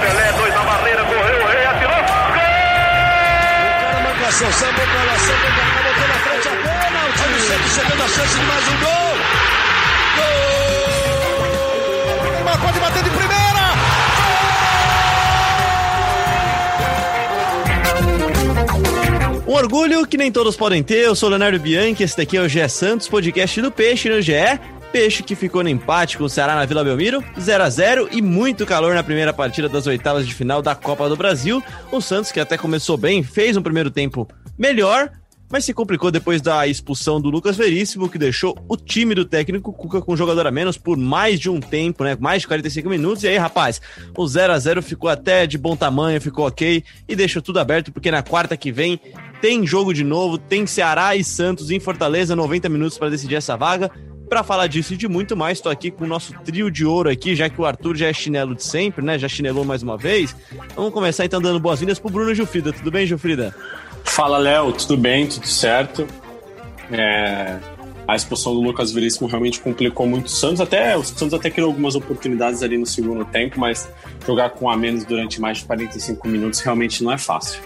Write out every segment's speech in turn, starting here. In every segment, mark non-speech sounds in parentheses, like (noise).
Pelé, dois na barreira, correu, o rei atirou. Gol! O cara pra lá, sambou pra cá, botou na frente a bola. O time sempre chegando a chance de mais um gol. Gol! Neymar pode bater de primeira. Um orgulho que nem todos podem ter. Eu sou Leonardo Bianchi, esse daqui é o GE Santos, podcast do Peixe no GE. Peixe que ficou no empate com o Ceará na Vila Belmiro, 0 a 0 e muito calor na primeira partida das oitavas de final da Copa do Brasil. O Santos, que até começou bem, fez um primeiro tempo melhor, mas se complicou depois da expulsão do Lucas Veríssimo, que deixou o time do técnico Cuca com jogador a menos por mais de um tempo, né? Mais de 45 minutos. E aí, rapaz, o 0 a 0 ficou até de bom tamanho, ficou ok e deixou tudo aberto, porque na quarta que vem tem jogo de novo, tem Ceará e Santos em Fortaleza, 90 minutos para decidir essa vaga. Para falar disso e de muito mais, estou aqui com o nosso trio de ouro aqui, já que o Arthur já é chinelo de sempre, né? Já chinelou mais uma vez. Vamos começar então dando boas-vindas pro Bruno Gilfrida. Tudo bem, Gilfrida? Fala, Léo. Tudo bem? Tudo certo? É... A expulsão do Lucas Veríssimo realmente complicou muito o Santos. Até, o Santos até criou algumas oportunidades ali no segundo tempo, mas jogar com a menos durante mais de 45 minutos realmente não é fácil.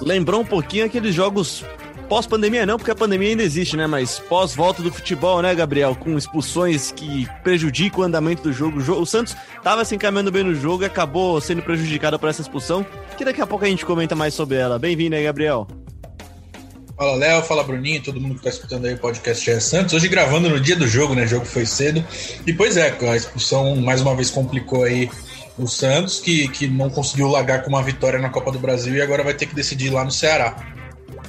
Lembrou um pouquinho aqueles jogos pós-pandemia não, porque a pandemia ainda existe, né? Mas pós-volta do futebol, né, Gabriel? Com expulsões que prejudicam o andamento do jogo. O Santos estava se encaminhando bem no jogo e acabou sendo prejudicado por essa expulsão, que daqui a pouco a gente comenta mais sobre ela. Bem-vindo aí, Gabriel. Fala, Léo. Fala, Bruninho. Todo mundo que tá escutando aí o podcast GE Santos. Hoje gravando no dia do jogo, né? O jogo foi cedo. E, pois é, a expulsão mais uma vez complicou aí o Santos, que, que não conseguiu largar com uma vitória na Copa do Brasil e agora vai ter que decidir lá no Ceará.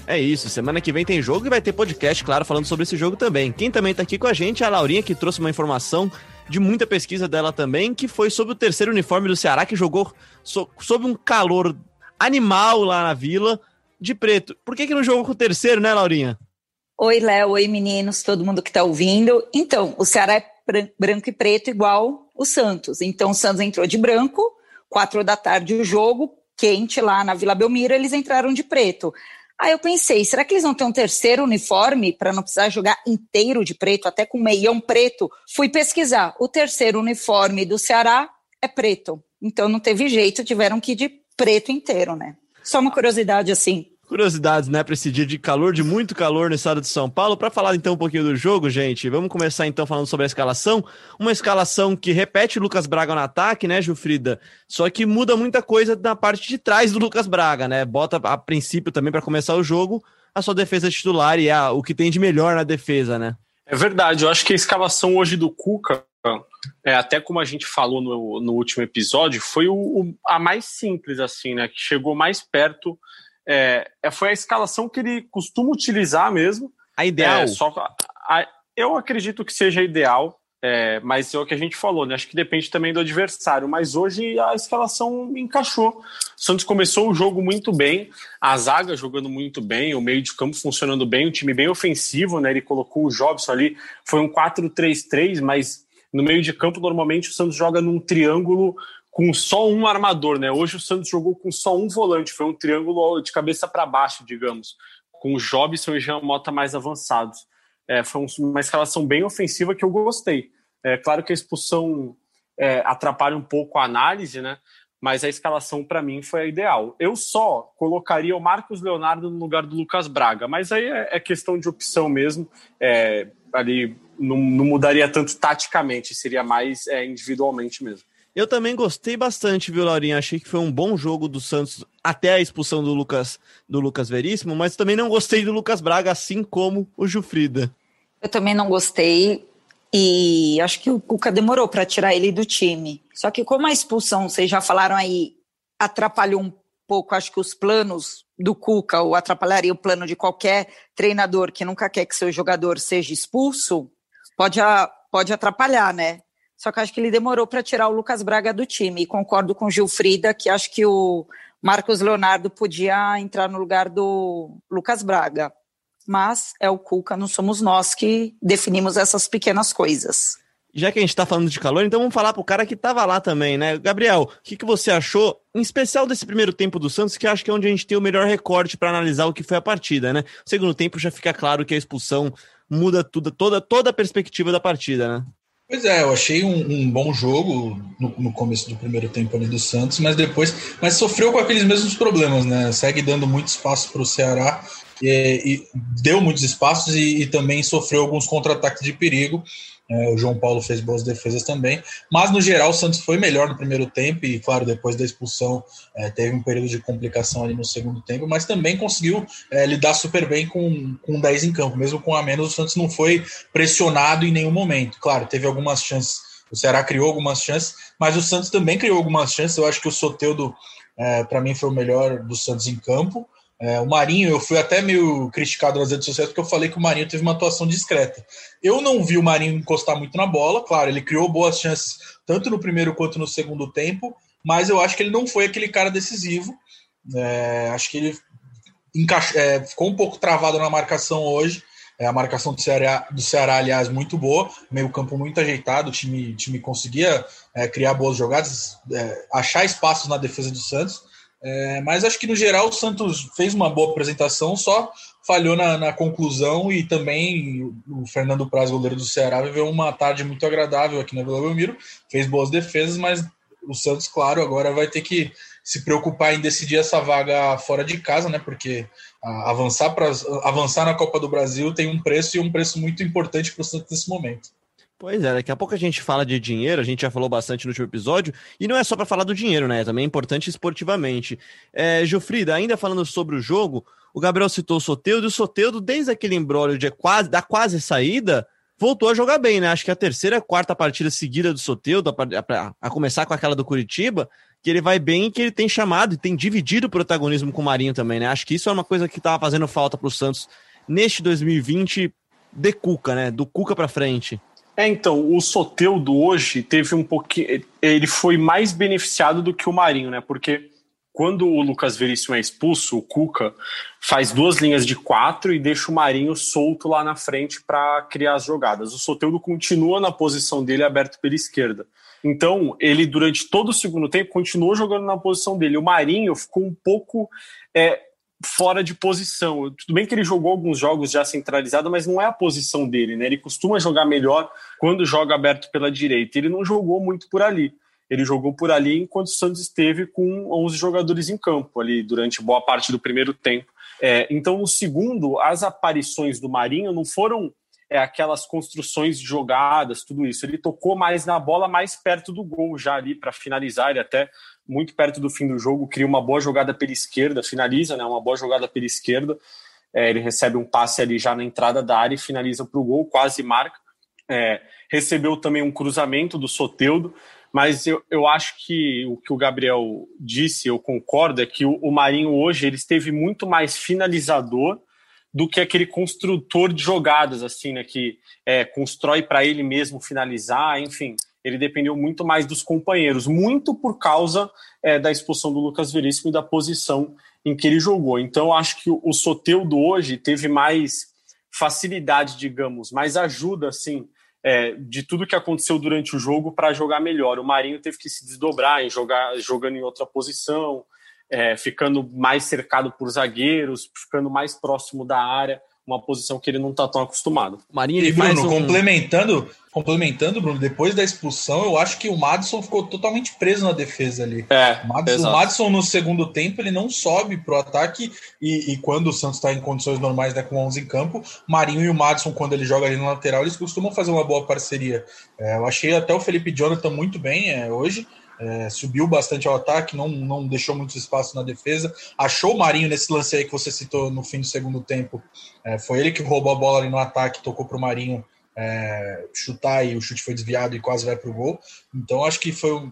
É isso, semana que vem tem jogo e vai ter podcast, claro, falando sobre esse jogo também. Quem também tá aqui com a gente é a Laurinha, que trouxe uma informação de muita pesquisa dela também, que foi sobre o terceiro uniforme do Ceará, que jogou so, sob um calor animal lá na vila, de preto. Por que, que não jogou com o terceiro, né, Laurinha? Oi, Léo, oi, meninos, todo mundo que tá ouvindo. Então, o Ceará é branco e preto igual o Santos. Então, o Santos entrou de branco, quatro da tarde o jogo, quente lá na Vila Belmiro, eles entraram de preto. Aí eu pensei, será que eles vão ter um terceiro uniforme para não precisar jogar inteiro de preto, até com meião preto? Fui pesquisar. O terceiro uniforme do Ceará é preto. Então não teve jeito, tiveram que ir de preto inteiro, né? Só uma curiosidade assim. Curiosidades, né, para esse dia de calor, de muito calor no estado de São Paulo. Para falar então um pouquinho do jogo, gente, vamos começar então falando sobre a escalação. Uma escalação que repete o Lucas Braga no ataque, né, Jufrida? Só que muda muita coisa na parte de trás do Lucas Braga, né? Bota a princípio também para começar o jogo a sua defesa titular e é o que tem de melhor na defesa, né? É verdade, eu acho que a escalação hoje do Cuca, é, até como a gente falou no, no último episódio, foi o, o, a mais simples, assim, né? Que chegou mais perto é, é, foi a escalação que ele costuma utilizar mesmo. A ideal? É, só, a, eu acredito que seja ideal, é, mas é o que a gente falou, né? Acho que depende também do adversário. Mas hoje a escalação encaixou. O Santos começou o jogo muito bem, a zaga jogando muito bem, o meio de campo funcionando bem, um time bem ofensivo, né? Ele colocou o Jobson ali, foi um 4-3-3, mas no meio de campo normalmente o Santos joga num triângulo com só um armador, né? Hoje o Santos jogou com só um volante, foi um triângulo de cabeça para baixo, digamos, com o Jobson e Jean Mota mais avançados. É, foi uma escalação bem ofensiva que eu gostei. É claro que a expulsão é, atrapalha um pouco a análise, né? Mas a escalação para mim foi a ideal. Eu só colocaria o Marcos Leonardo no lugar do Lucas Braga, mas aí é, é questão de opção mesmo. É, ali não, não, mudaria tanto taticamente, seria mais é, individualmente mesmo. Eu também gostei bastante, viu, Laurinha? Achei que foi um bom jogo do Santos até a expulsão do Lucas, do Lucas Veríssimo, mas também não gostei do Lucas Braga, assim como o Jufrida. Eu também não gostei e acho que o Cuca demorou para tirar ele do time. Só que como a expulsão, vocês já falaram aí, atrapalhou um pouco, acho que os planos do Cuca, ou atrapalharia o plano de qualquer treinador que nunca quer que seu jogador seja expulso, pode, pode atrapalhar, né? Só que acho que ele demorou para tirar o Lucas Braga do time. E concordo com o Gilfrida que acho que o Marcos Leonardo podia entrar no lugar do Lucas Braga. Mas é o Cuca, não somos nós que definimos essas pequenas coisas. Já que a gente está falando de calor, então vamos falar para o cara que estava lá também, né? Gabriel, o que, que você achou, em especial desse primeiro tempo do Santos, que acho que é onde a gente tem o melhor recorte para analisar o que foi a partida, né? segundo tempo já fica claro que a expulsão muda tudo, toda, toda a perspectiva da partida, né? Pois é, eu achei um, um bom jogo no, no, começo do primeiro tempo ali do Santos, mas depois, mas sofreu com aqueles mesmos problemas, né? Segue dando muito espaço para o Ceará e, e, deu muitos espaços e, e também sofreu alguns contra-ataques de perigo. É, o João Paulo fez boas defesas também, mas no geral o Santos foi melhor no primeiro tempo e, claro, depois da expulsão é, teve um período de complicação ali no segundo tempo, mas também conseguiu é, lidar super bem com, com 10 em campo, mesmo com a menos. O Santos não foi pressionado em nenhum momento. Claro, teve algumas chances, o Ceará criou algumas chances, mas o Santos também criou algumas chances. Eu acho que o Soteudo, é, para mim, foi o melhor do Santos em campo. É, o Marinho, eu fui até meio criticado nas redes sociais porque eu falei que o Marinho teve uma atuação discreta. Eu não vi o Marinho encostar muito na bola, claro, ele criou boas chances tanto no primeiro quanto no segundo tempo, mas eu acho que ele não foi aquele cara decisivo. É, acho que ele é, ficou um pouco travado na marcação hoje. É, a marcação do Ceará, do Ceará, aliás, muito boa, meio campo muito ajeitado, o time, time conseguia é, criar boas jogadas, é, achar espaços na defesa do Santos. É, mas acho que no geral o Santos fez uma boa apresentação, só falhou na, na, conclusão e também o Fernando Praz, goleiro do Ceará, viveu uma tarde muito agradável aqui na Vila Belmiro, fez boas defesas, mas o Santos, claro, agora vai ter que se preocupar em decidir essa vaga fora de casa, né? Porque avançar, pra, avançar na Copa do Brasil tem um preço e um preço muito importante para o Santos nesse momento. Pois é, daqui a pouco a gente fala de dinheiro, a gente já falou bastante no último episódio, e não é só para falar do dinheiro, né? Também é importante esportivamente. É, Gilfrida, ainda falando sobre o jogo, o Gabriel citou o Soteudo, e o Soteudo, desde aquele embrólio de quase, da quase saída, voltou a jogar bem, né? Acho que a terceira, quarta partida seguida do Soteudo, a, a, a começar com aquela do Curitiba, que ele vai bem e que ele tem chamado e tem dividido o protagonismo com o Marinho também, né? Acho que isso é uma coisa que estava fazendo falta para o Santos neste 2020 de Cuca, né? Do Cuca para frente. É, então, o Soteudo hoje teve um pouquinho. Ele foi mais beneficiado do que o Marinho, né? Porque quando o Lucas Veríssimo é expulso, o Cuca faz duas linhas de quatro e deixa o Marinho solto lá na frente para criar as jogadas. O Soteudo continua na posição dele aberto pela esquerda. Então, ele durante todo o segundo tempo continuou jogando na posição dele. O Marinho ficou um pouco é, fora de posição. Tudo bem que ele jogou alguns jogos já centralizado, mas não é a posição dele, né? Ele costuma jogar melhor quando joga aberto pela direita. Ele não jogou muito por ali. Ele jogou por ali enquanto o Santos esteve com 11 jogadores em campo ali durante boa parte do primeiro tempo. É, então, no segundo, as aparições do Marinho não foram é, aquelas construções de jogadas, tudo isso. Ele tocou mais na bola, mais perto do gol já ali para finalizar. Ele até muito perto do fim do jogo cria uma boa jogada pela esquerda, finaliza, né? Uma boa jogada pela esquerda. É, ele recebe um passe ali já na entrada da área e finaliza para o gol, quase marca. É, recebeu também um cruzamento do Soteudo, mas eu, eu acho que o que o Gabriel disse, eu concordo, é que o, o Marinho hoje ele esteve muito mais finalizador do que aquele construtor de jogadas, assim, né? Que é, constrói para ele mesmo finalizar, enfim. Ele dependeu muito mais dos companheiros, muito por causa é, da expulsão do Lucas Veríssimo e da posição em que ele jogou. Então, acho que o Soteudo hoje teve mais facilidade, digamos, mais ajuda, assim, é, de tudo que aconteceu durante o jogo para jogar melhor. O Marinho teve que se desdobrar em jogar jogando em outra posição, é, ficando mais cercado por zagueiros, ficando mais próximo da área, uma posição que ele não está tão acostumado. Marinho, ele e Bruno, um... complementando, complementando, Bruno, depois da expulsão, eu acho que o Madison ficou totalmente preso na defesa ali. É, o, Madison, o Madison no segundo tempo ele não sobe pro ataque e, e quando o Santos está em condições normais, né, com 11 em campo, Marinho e o Madison quando ele joga ali no lateral, eles costumam fazer uma boa parceria. É, eu achei até o Felipe Jonathan muito bem é, hoje. É, subiu bastante ao ataque, não, não deixou muito espaço na defesa. Achou o Marinho nesse lance aí que você citou no fim do segundo tempo. É, foi ele que roubou a bola ali no ataque, tocou para o Marinho é, chutar e o chute foi desviado e quase vai para o gol. Então acho que foi.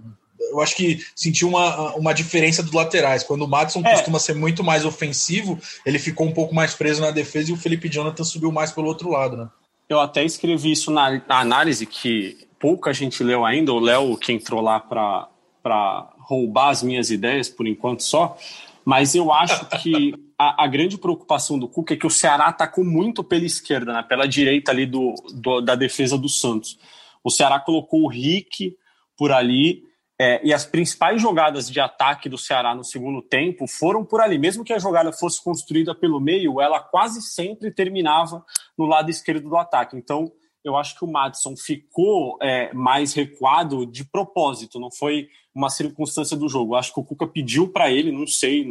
Eu acho que sentiu uma, uma diferença dos laterais. Quando o Madison é. costuma ser muito mais ofensivo, ele ficou um pouco mais preso na defesa e o Felipe Jonathan subiu mais pelo outro lado, né? Eu até escrevi isso na, na análise que pouca gente leu ainda. O Léo, que entrou lá para para roubar as minhas ideias por enquanto só, mas eu acho que a, a, grande preocupação do Cuca é que o Ceará atacou muito pela esquerda, né, pela direita ali do, do, da defesa do Santos. O Ceará colocou o Rick por ali, é, e as principais jogadas de ataque do Ceará no segundo tempo foram por ali. Mesmo que a jogada fosse construída pelo meio, ela quase sempre terminava no lado esquerdo do ataque. Então, eu acho que o Madison ficou é, mais recuado de propósito, não foi uma circunstância do jogo. Eu acho que o Cuca pediu para ele, não sei,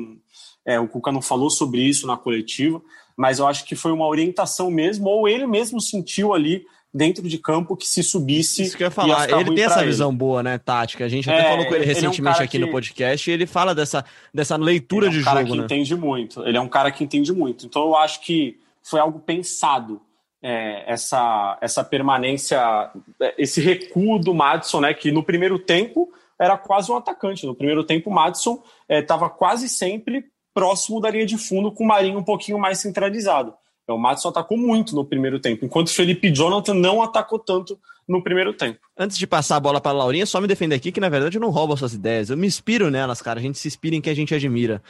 é, o Cuca não falou sobre isso na coletiva, mas eu acho que foi uma orientação mesmo, ou ele mesmo sentiu ali dentro de campo que se subisse. Isso que eu ia falar. Ia ele tem essa ele. visão boa, né, tática. A gente até é, falou com ele, ele recentemente é um aqui que... no podcast e ele fala dessa, dessa leitura ele é um de cara jogo. Que né? entende muito. Ele é um cara que entende muito. Então eu acho que foi algo pensado é, essa, essa permanência, esse recuo do Madison, né, que no primeiro tempo era quase um atacante. No primeiro tempo, o Madison estava é, quase sempre próximo da linha de fundo, com o Marinho um pouquinho mais centralizado. É, o Madison atacou muito no primeiro tempo, enquanto o Felipe Jonathan não atacou tanto no primeiro tempo. Antes de passar a bola para a Laurinha, só me defender aqui que na verdade eu não roubo suas ideias, eu me inspiro nelas, cara. A gente se inspira em quem a gente admira.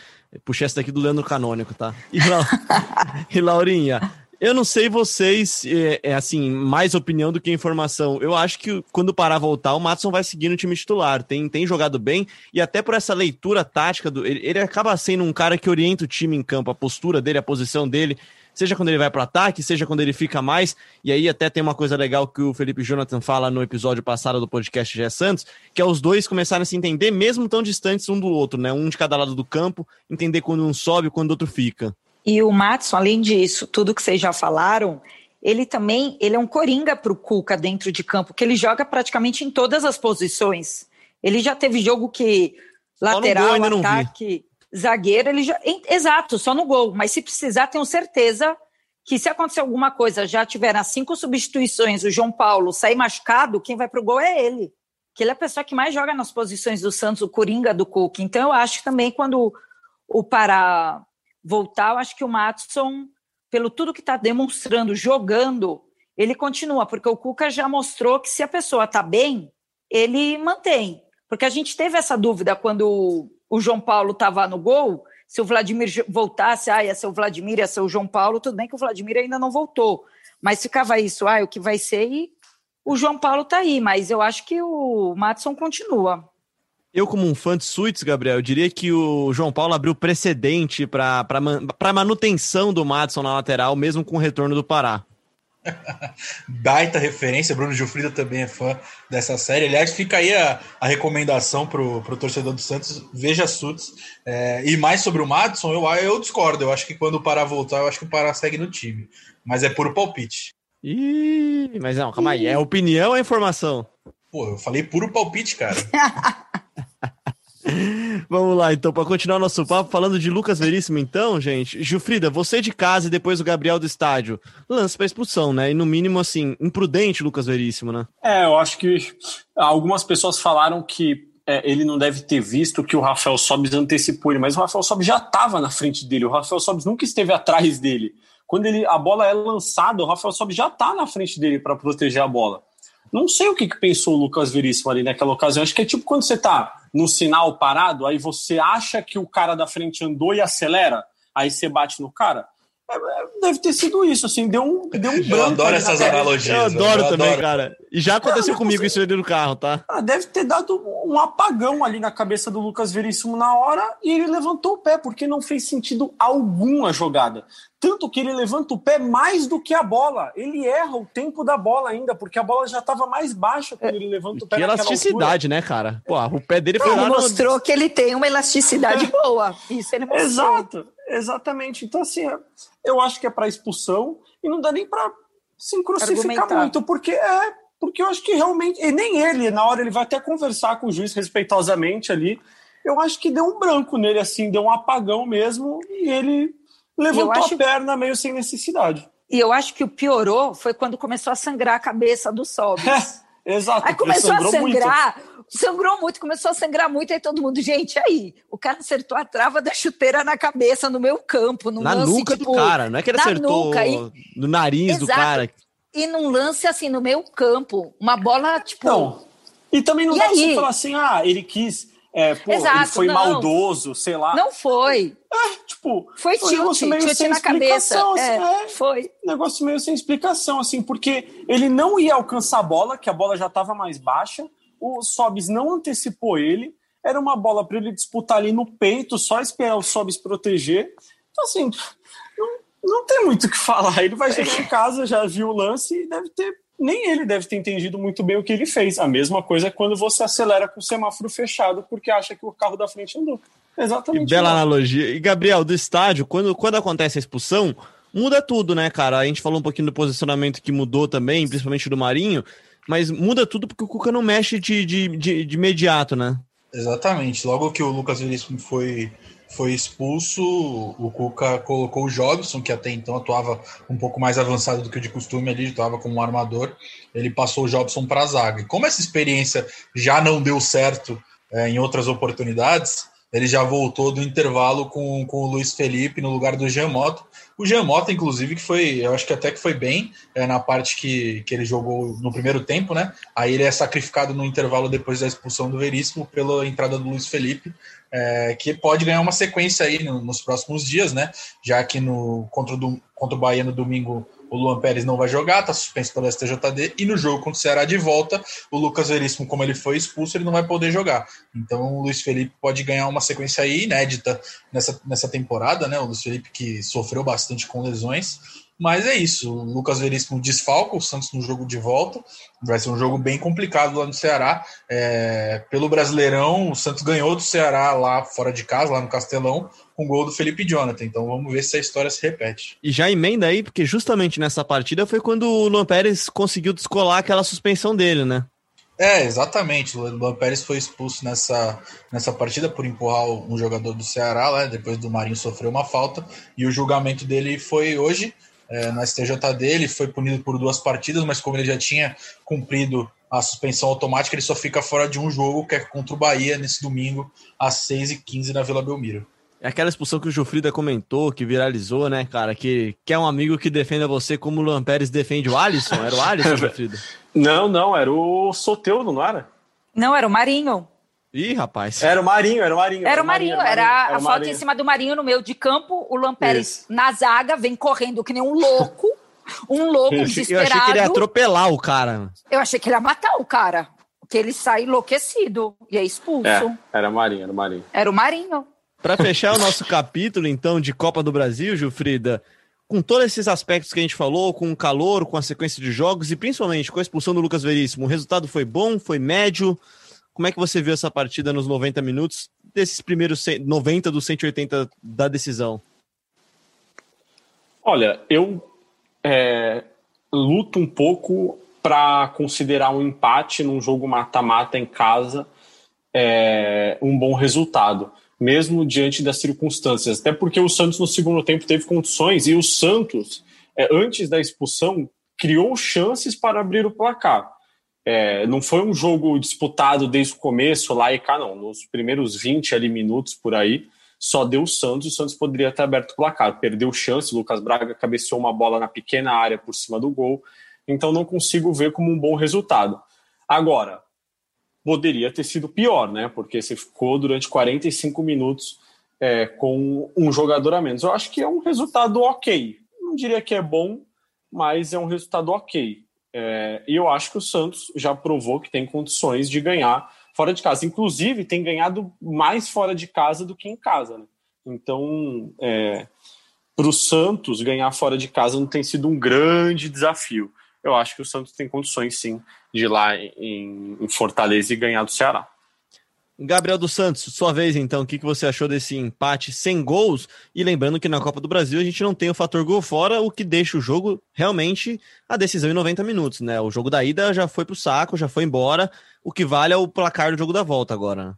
Puxei essa daqui do Leandro Canônico, tá? E, La... (laughs) e Laurinha, eu não sei vocês, é, é, assim, mais opinião do que informação. Eu acho que quando parar voltar, o Matson vai seguir no time titular. Tem, tem jogado bem e até por essa leitura tática, do, ele, ele acaba sendo um cara que orienta o time em campo, a postura dele, a posição dele seja quando ele vai para ataque, seja quando ele fica mais. E aí até tem uma coisa legal que o Felipe Jonathan fala no episódio passado do podcast Gé Santos, que é os dois começarem a se entender, mesmo tão distantes um do outro, né? Um de cada lado do campo, entender quando um sobe e quando o outro fica. E o Matson, além disso, tudo que vocês já falaram, ele também ele é um coringa para o Cuca dentro de campo, que ele joga praticamente em todas as posições. Ele já teve jogo que lateral, gol, ataque, zagueiro, ele já, exato, só no gol. Mas se precisar, tenho certeza que se acontecer alguma coisa, já tiver as cinco substituições, o João Paulo sair machucado, quem vai para o gol é ele. Que ele é a pessoa que mais joga nas posições do Santos, o coringa do Cuca. Então eu acho que também quando o Pará voltar, eu acho que o Matson, pelo tudo que está demonstrando, jogando, ele continua, porque o Cuca já mostrou que se a pessoa está bem, ele mantém. Porque a gente teve essa dúvida quando o João Paulo estava no gol, se o Vladimir voltasse, ah, ia ser o Vladimir, ia ser o João Paulo, tudo bem que o Vladimir ainda não voltou. Mas ficava isso, ah, o que vai ser, e o João Paulo está aí, mas eu acho que o Matson continua. Eu, como um fã de suítes, Gabriel, eu diria que o João Paulo abriu precedente para a manutenção do Madison na lateral, mesmo com o retorno do Pará. (laughs) Baita referência, Bruno Gilfrida também é fã dessa série. Aliás, fica aí a, a recomendação para o torcedor do Santos, veja Suits. É, e mais sobre o Madison, eu, eu discordo. Eu acho que quando o Pará voltar, eu acho que o Pará segue no time. Mas é puro palpite. Ih, mas não, calma aí. É opinião ou é informação? Pô, eu falei puro palpite, cara. (laughs) (laughs) Vamos lá, então, para continuar nosso papo, falando de Lucas Veríssimo, então, gente. Gilfrida, você de casa e depois o Gabriel do estádio, lance para expulsão, né? E no mínimo, assim, imprudente Lucas Veríssimo, né? É, eu acho que algumas pessoas falaram que é, ele não deve ter visto que o Rafael Sobis antecipou ele, mas o Rafael Sobis já estava na frente dele, o Rafael Sobis nunca esteve atrás dele. Quando ele, a bola é lançada, o Rafael Sobis já está na frente dele para proteger a bola. Não sei o que, que pensou o Lucas Veríssimo ali naquela ocasião. Acho que é tipo quando você tá no sinal parado, aí você acha que o cara da frente andou e acelera, aí você bate no cara. É, é, deve ter sido isso, assim, deu um, deu um Eu adoro essas analogias. Eu adoro eu também, adoro. cara. E já aconteceu comigo isso ali no carro, tá? Ah, deve ter dado um apagão ali na cabeça do Lucas Veríssimo na hora e ele levantou o pé, porque não fez sentido algum a jogada. Tanto que ele levanta o pé mais do que a bola. Ele erra o tempo da bola ainda, porque a bola já estava mais baixa quando é, ele levanta o pé. Que elasticidade, altura. né, cara? Pô, o pé dele foi não, lá Ele mostrou no... que ele tem uma elasticidade (laughs) boa. Isso ele mostrou. Exato. Exatamente. Então, assim, eu acho que é para expulsão e não dá nem para se crucificar muito, porque é. Porque eu acho que realmente. E nem ele, na hora, ele vai até conversar com o juiz respeitosamente ali. Eu acho que deu um branco nele, assim, deu um apagão mesmo, e ele levantou acho... a perna meio sem necessidade. E eu acho que o piorou foi quando começou a sangrar a cabeça do Sobis. É, (laughs) exato. Aí começou a sangrar. Muito sangrou muito, começou a sangrar muito, aí todo mundo, gente, aí, o cara acertou a trava da chuteira na cabeça, no meu campo, no na lance, nuca tipo, do cara, não é que ele acertou nuca, e, no nariz exato, do cara. E num lance assim, no meu campo, uma bola, tipo... Não, e também não e dá aí? você falar assim, ah, ele quis... É, pô, Exato, ele foi não. maldoso, sei lá. Não foi. É, tipo, foi tilt, um tilt na cabeça. Assim, é, é, foi. Negócio meio sem explicação, assim, porque ele não ia alcançar a bola, que a bola já estava mais baixa o Sobis não antecipou ele, era uma bola para ele disputar ali no peito, só esperar o Sobis proteger. Então, assim, não, Não tem muito o que falar. Ele vai chegar em casa, já viu o lance e deve ter. Nem ele deve ter entendido muito bem o que ele fez. A mesma coisa é quando você acelera com o semáforo fechado porque acha que o carro da frente andou. Exatamente. bela analogia. E, Gabriel, do estádio, quando, quando acontece a expulsão, muda tudo, né, cara? A gente falou um pouquinho do posicionamento que mudou também, principalmente do Marinho, mas muda tudo porque o Cuca não mexe de, de, de, de imediato, né? Exatamente. Logo que o Lucas Veríssimo foi, foi expulso, o Cuca colocou o Jobson, que até então atuava um pouco mais avançado do que o de costume ali, atuava como um armador. Ele passou o Jobson para a zaga. E como essa experiência já não deu certo é, em outras oportunidades, ele já voltou do intervalo com, com o Luiz Felipe no lugar do Mota. O Mota, inclusive, que foi, eu acho que até que foi bem é, na parte que, que ele jogou no primeiro tempo, né? Aí ele é sacrificado no intervalo depois da expulsão do Veríssimo pela entrada do Luiz Felipe, é, que pode ganhar uma sequência aí no, nos próximos dias, né? Já que no, contra, o, contra o Bahia no domingo o Luan Pérez não vai jogar, está suspenso pelo STJD, e no jogo contra o Ceará de volta, o Lucas Veríssimo, como ele foi expulso, ele não vai poder jogar. Então o Luiz Felipe pode ganhar uma sequência inédita nessa, nessa temporada, né? O Luiz Felipe que sofreu bastante com lesões. Mas é isso, o Lucas Veríssimo desfalca o Santos no jogo de volta. Vai ser um jogo bem complicado lá no Ceará. É, pelo Brasileirão, o Santos ganhou do Ceará lá fora de casa, lá no Castelão, com gol do Felipe Jonathan. Então vamos ver se a história se repete. E já emenda aí, porque justamente nessa partida foi quando o Luan Pérez conseguiu descolar aquela suspensão dele, né? É, exatamente. O Luan Pérez foi expulso nessa, nessa partida por empurrar um jogador do Ceará, né, depois do Marinho sofrer uma falta. E o julgamento dele foi hoje, é, no STJD. Ele foi punido por duas partidas, mas como ele já tinha cumprido a suspensão automática, ele só fica fora de um jogo, que é contra o Bahia, nesse domingo, às 6h15 na Vila Belmiro. É aquela expulsão que o Jufrida comentou, que viralizou, né, cara? Que quer um amigo que defenda você como o Luan Pérez defende o Alisson? Era o Alisson, (laughs) Jufrida? Não, não, era o Soteudo, não era? Não, era o Marinho. Ih, rapaz. Era o Marinho, era o Marinho. Era o Marinho, era, era, era a foto em cima do Marinho no meio de campo, o Luan Pérez Isso. na zaga, vem correndo que nem um louco, um louco desesperado. Eu achei que ele ia atropelar o cara. Eu achei que ele ia matar o cara, que ele sai enlouquecido e é expulso. É, era o Marinho, era o Marinho. Era o Marinho. Para fechar o nosso (laughs) capítulo, então, de Copa do Brasil, Gilfrida, com todos esses aspectos que a gente falou, com o calor, com a sequência de jogos e principalmente com a expulsão do Lucas Veríssimo, o resultado foi bom, foi médio? Como é que você viu essa partida nos 90 minutos, desses primeiros 90 dos 180 da decisão? Olha, eu é, luto um pouco para considerar um empate num jogo mata-mata em casa é, um bom resultado mesmo diante das circunstâncias. Até porque o Santos no segundo tempo teve condições e o Santos, é, antes da expulsão, criou chances para abrir o placar. É, não foi um jogo disputado desde o começo, lá e cá, não. Nos primeiros 20 ali, minutos por aí, só deu o Santos, o Santos poderia ter aberto o placar. Perdeu chance, o Lucas Braga cabeceou uma bola na pequena área por cima do gol, então não consigo ver como um bom resultado. Agora, poderia ter sido pior, né? Porque você ficou durante 45 minutos é, com um jogador a menos. Eu acho que é um resultado ok. Não diria que é bom, mas é um resultado ok. É, e eu acho que o Santos já provou que tem condições de ganhar fora de casa. Inclusive, tem ganhado mais fora de casa do que em casa. Né? Então, é, para o Santos, ganhar fora de casa não tem sido um grande desafio. Eu acho que o Santos tem condições, sim, de ir lá em, em Fortaleza e ganhar do Ceará. Gabriel dos Santos, sua vez então, o que, que você achou desse empate sem gols? E lembrando que na Copa do Brasil a gente não tem o fator gol fora, o que deixa o jogo realmente a decisão em 90 minutos, né? O jogo da ida já foi pro saco, já foi embora, o que vale é o placar do jogo da volta agora. Né?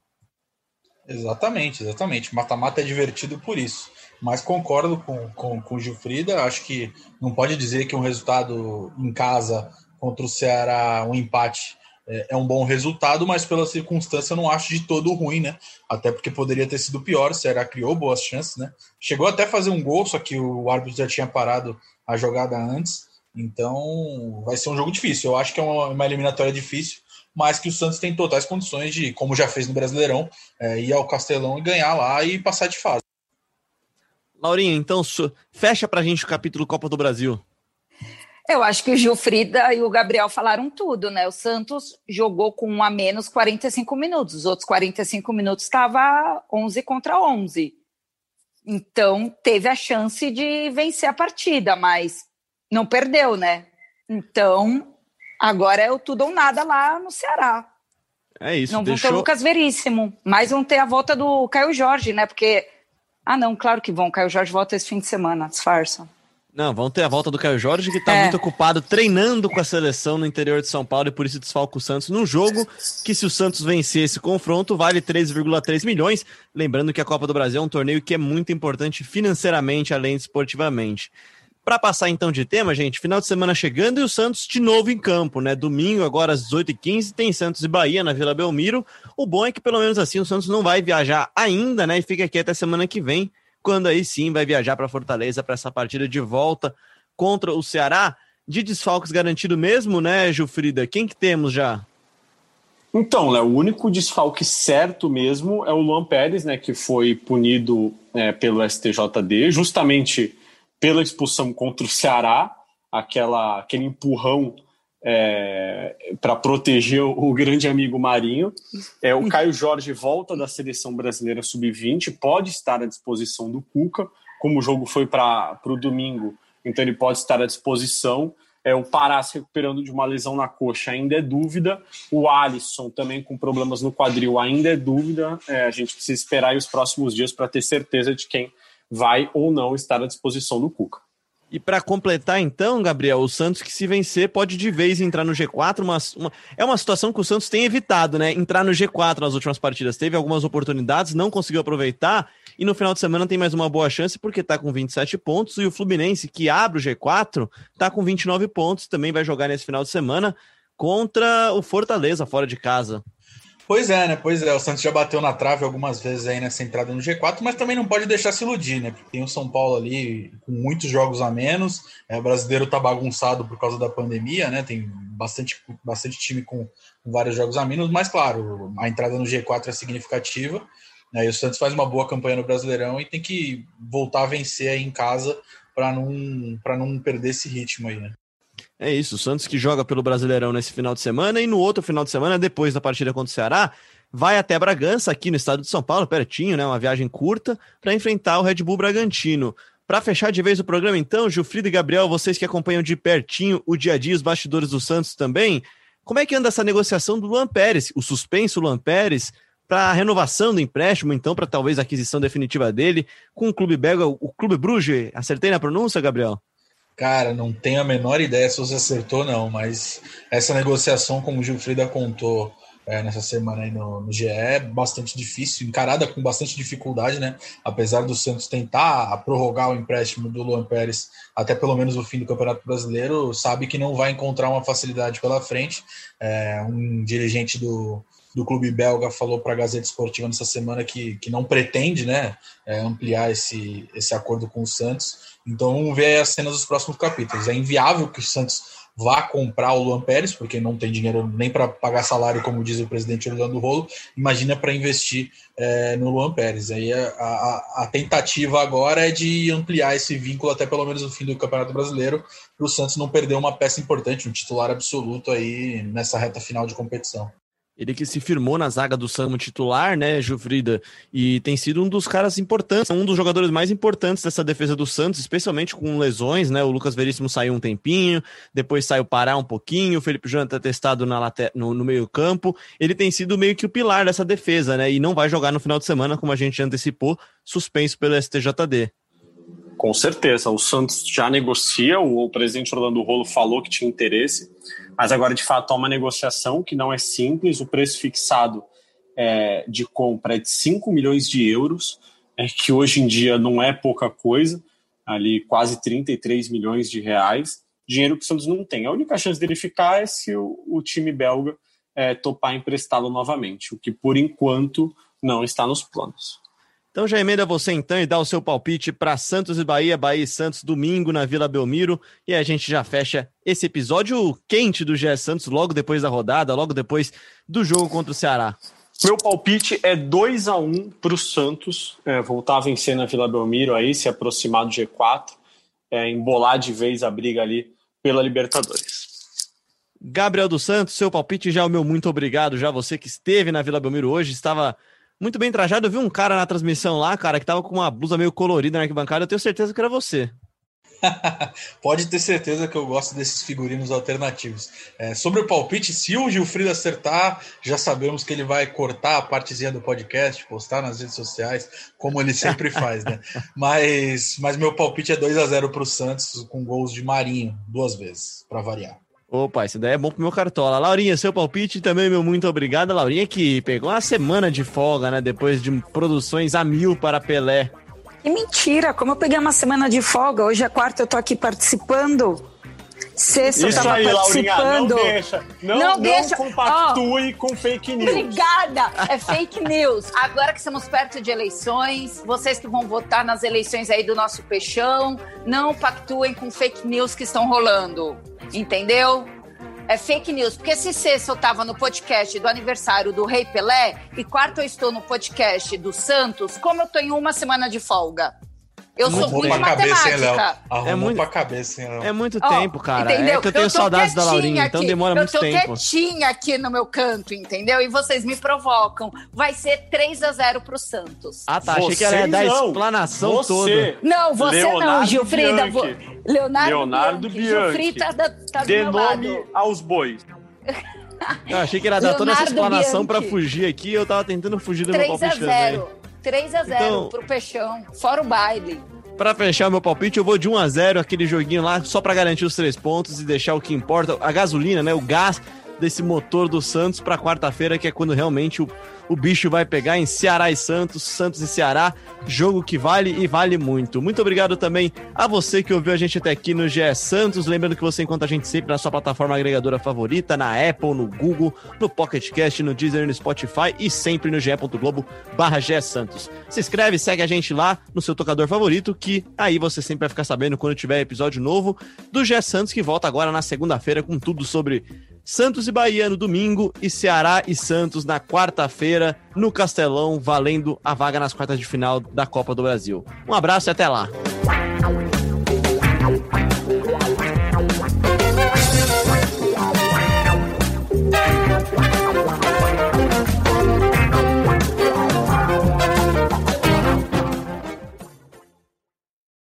Exatamente, exatamente. Mata-mata é divertido por isso. Mas concordo com, com, com o Gilfrida, acho que não pode dizer que um resultado em casa contra o Ceará, um empate é, é, um bom resultado, mas pela circunstância eu não acho de todo ruim, né? Até porque poderia ter sido pior, o Ceará criou boas chances, né? Chegou até a fazer um gol, só que o árbitro já tinha parado a jogada antes, então vai ser um jogo difícil. Eu acho que é uma, uma eliminatória difícil, mas que o Santos tem totais condições de, como já fez no Brasileirão, é, ir ao Castelão e ganhar lá e passar de fase. Laurinha, então fecha pra gente o capítulo Copa do Brasil. Eu acho que o Gilfrida e o Gabriel falaram tudo, né? O Santos jogou com um a menos 45 minutos. Os outros 45 minutos estava 11 contra 11. Então, teve a chance de vencer a partida, mas não perdeu, né? Então, agora é o tudo ou nada lá no Ceará. É isso, Não vão deixou... ter o Lucas Veríssimo, mas vão ter a volta do Caio Jorge, né? Porque. Ah, não, claro que vão. Caio Jorge volta esse fim de semana, disfarça. Não, vão ter a volta do Caio Jorge, que está É. muito ocupado treinando com a seleção no interior de São Paulo e por isso desfalca o Santos num jogo que, se o Santos vencer esse confronto, vale 3,3 milhões. Lembrando que a Copa do Brasil é um torneio que é muito importante financeiramente, além de esportivamente. Para passar então de tema, gente, final de semana chegando e o Santos de novo em campo, né? Domingo, agora às 18h15, tem Santos e Bahia na Vila Belmiro. O bom é que pelo menos assim o Santos não vai viajar ainda, né? E fica aqui até semana que vem, quando aí sim vai viajar para Fortaleza para essa partida de volta contra o Ceará. De desfalques garantido mesmo, né, Gilfrida? Quem que temos já? Então, Léo, o único desfalque certo mesmo é o Luan Pérez, né, que foi punido é, pelo STJD, justamente pela expulsão contra o Ceará, aquela, aquele empurrão é, para proteger o, grande amigo Marinho. É, o Caio Jorge volta da seleção brasileira sub-20, pode estar à disposição do Cuca, como o jogo foi para o domingo, então ele pode estar à disposição. É, o Pará se recuperando de uma lesão na coxa ainda é dúvida. O Alisson também com problemas no quadril ainda é dúvida. É, a gente precisa esperar aí os próximos dias para ter certeza de quem vai ou não estar à disposição do Cuca. E para completar, então, Gabriel, o Santos que se vencer pode de vez entrar no G4. Uma, uma- é uma situação que o Santos tem evitado, né? Entrar no G4 nas últimas partidas. Teve algumas oportunidades, não conseguiu aproveitar. E no final de semana tem mais uma boa chance, porque tá com 27 pontos. E o Fluminense, que abre o G4, tá com 29 pontos. Também vai jogar nesse final de semana contra o Fortaleza, fora de casa. Pois é, né? Pois é, o Santos já bateu na trave algumas vezes aí nessa entrada no G4, mas também não pode deixar se iludir, né? Porque tem o São Paulo ali com muitos jogos a menos. É, o brasileiro tá bagunçado por causa da pandemia, né? Tem bastante, bastante time com, com vários jogos a menos, mas claro, a entrada no G4 é significativa. Né? E o Santos faz uma boa campanha no Brasileirão e tem que voltar a vencer aí em casa para não, pra não perder esse ritmo aí, né? É isso, o Santos que joga pelo Brasileirão nesse final de semana e no outro final de semana, depois da partida contra o Ceará, vai até Bragança, aqui no estado de São Paulo, pertinho, né? Uma viagem curta, para enfrentar o Red Bull Bragantino. Para fechar de vez o programa, então, Gilfrido e Gabriel, vocês que acompanham de pertinho o dia a dia, os bastidores do Santos também, como é que anda essa negociação do Luan Pérez, o suspenso Luan Pérez, para a renovação do empréstimo, então, para talvez a aquisição definitiva dele, com o clube belga, o Clube Bruges, acertei na pronúncia, Gabriel? Cara, não tenho a menor ideia se você acertou, não, mas essa negociação, como o Gilfrida contou é, nessa semana aí no, no GE, é bastante difícil, encarada com bastante dificuldade, né? Apesar do Santos tentar prorrogar o empréstimo do Luan Pérez até pelo menos o fim do Campeonato Brasileiro, sabe que não vai encontrar uma facilidade pela frente. É, um dirigente do, do clube belga falou para a Gazeta Esportiva nessa semana que, que não pretende né, é, ampliar esse, esse acordo com o Santos. Então vamos ver as cenas dos próximos capítulos. É inviável que o Santos vá comprar o Luan Pérez, porque não tem dinheiro nem para pagar salário, como diz o presidente Orlando Rolo, imagina para investir é, no Luan Pérez. Aí a, a, a, tentativa agora é de ampliar esse vínculo até pelo menos o fim do Campeonato Brasileiro, para o Santos não perder uma peça importante, um titular absoluto aí nessa reta final de competição. Ele que se firmou na zaga do Samo titular, né, Jufrida? E tem sido um dos caras importantes, um dos jogadores mais importantes dessa defesa do Santos, especialmente com lesões, né? O Lucas Veríssimo saiu um tempinho, depois saiu parar um pouquinho, o Felipe Júnior tá testado na no, no meio-campo. Ele tem sido meio que o pilar dessa defesa, né? E não vai jogar no final de semana, como a gente antecipou, suspenso pelo STJD. Com certeza, o Santos já negocia, o presidente Orlando Rolo falou que tinha interesse, mas agora de fato há uma negociação que não é simples, o preço fixado é, de compra é de 5 milhões de euros, é, que hoje em dia não é pouca coisa, ali quase 33 milhões de reais, dinheiro que o Santos não tem. A única chance dele ficar é se o, o time belga é, topar emprestá-lo novamente, o que por enquanto não está nos planos. Então já emenda você então e dá o seu palpite para Santos e Bahia, Bahia e Santos, domingo na Vila Belmiro. E a gente já fecha esse episódio quente do GE Santos, logo depois da rodada, logo depois do jogo contra o Ceará. Meu palpite é 2 a 1 para o Santos, é, voltar a vencer na Vila Belmiro aí, se aproximar do G4, é, embolar de vez a briga ali pela Libertadores. Gabriel dos Santos, seu palpite já é o meu muito obrigado, já você que esteve na Vila Belmiro hoje, estava muito bem trajado. Eu vi um cara na transmissão lá, cara, que tava com uma blusa meio colorida na arquibancada. Eu tenho certeza que era você. (laughs) Pode ter certeza que eu gosto desses figurinos alternativos. É, sobre o palpite, se o Gilfrido acertar, já sabemos que ele vai cortar a partezinha do podcast, postar nas redes sociais, como ele sempre (laughs) faz, né? Mas, mas meu palpite é 2 a 0 para o Santos, com gols de Marinho, duas vezes, para variar. Opa, isso daí é bom pro meu cartola. Laurinha, seu palpite também, meu muito obrigado. Laurinha que pegou uma semana de folga, né? Depois de produções a mil para Pelé. Que mentira, como eu peguei uma semana de folga, hoje é quarta, eu tô aqui participando. Sexta eu tava aí, Laurinha, participando. não deixa. Não, Não não, deixa. compactue com fake news. Obrigada! É (laughs) fake news. Agora que estamos perto de eleições, vocês que vão votar nas eleições aí do nosso peixão, não pactuem com fake news que estão rolando. Entendeu? É fake news. Porque se sexta eu tava no podcast do aniversário do Rei Pelé e quarta eu estou no podcast do Santos, como eu tô em uma semana de folga? Eu sou muito pra cabeça, hein, Léo? matemática. Arrumou É muito- pra cabeça, hein, Léo? É muito tempo, cara. É que eu tenho tô saudades da Laurinha, então aqui. demora muito Eu tô tempo. quietinha aqui no meu canto, entendeu? E vocês me provocam. Vai ser 3 a 0 pro Santos. Ah, tá. Achei que era Vocês dar a não. explanação Você. toda. Não, você não, Leonardo Gilfrida. vo- Bianchi. Leonardo, Leonardo Bianchi. Bianchi. Gilfrida tá, tá do Dê meu nome lado. aos bois. Eu achei que era dar toda essa Leonardo explanação pra Bianchi. fugir aqui. Eu tava tentando fugir do meu 3 a palpite também. 0 3 a 0 Então- pro Peixão. Fora o baile. Pra fechar o meu palpite, eu vou de 1 a 0 aquele joguinho lá, só pra garantir os três pontos e deixar o que importa, a gasolina, né? O gás desse motor do Santos pra quarta-feira, que é quando realmente o, o bicho vai pegar em Ceará e Santos, Santos e Ceará, jogo que vale e vale muito. Muito obrigado também a você que ouviu a gente até aqui no GE Santos. Lembrando que você encontra a gente sempre na sua plataforma agregadora favorita, na Apple, no Google, no Pocket Cast, no Deezer, no Spotify e sempre no ge.globo barra Santos. Se inscreve, segue a gente lá no seu tocador favorito, que aí você sempre vai ficar sabendo quando tiver episódio novo do GE Santos, que volta agora na segunda-feira com tudo sobre Santos e Bahia no domingo e Ceará e Santos na quarta-feira no Castelão, valendo a vaga nas quartas de final da Copa do Brasil. Um abraço e até lá.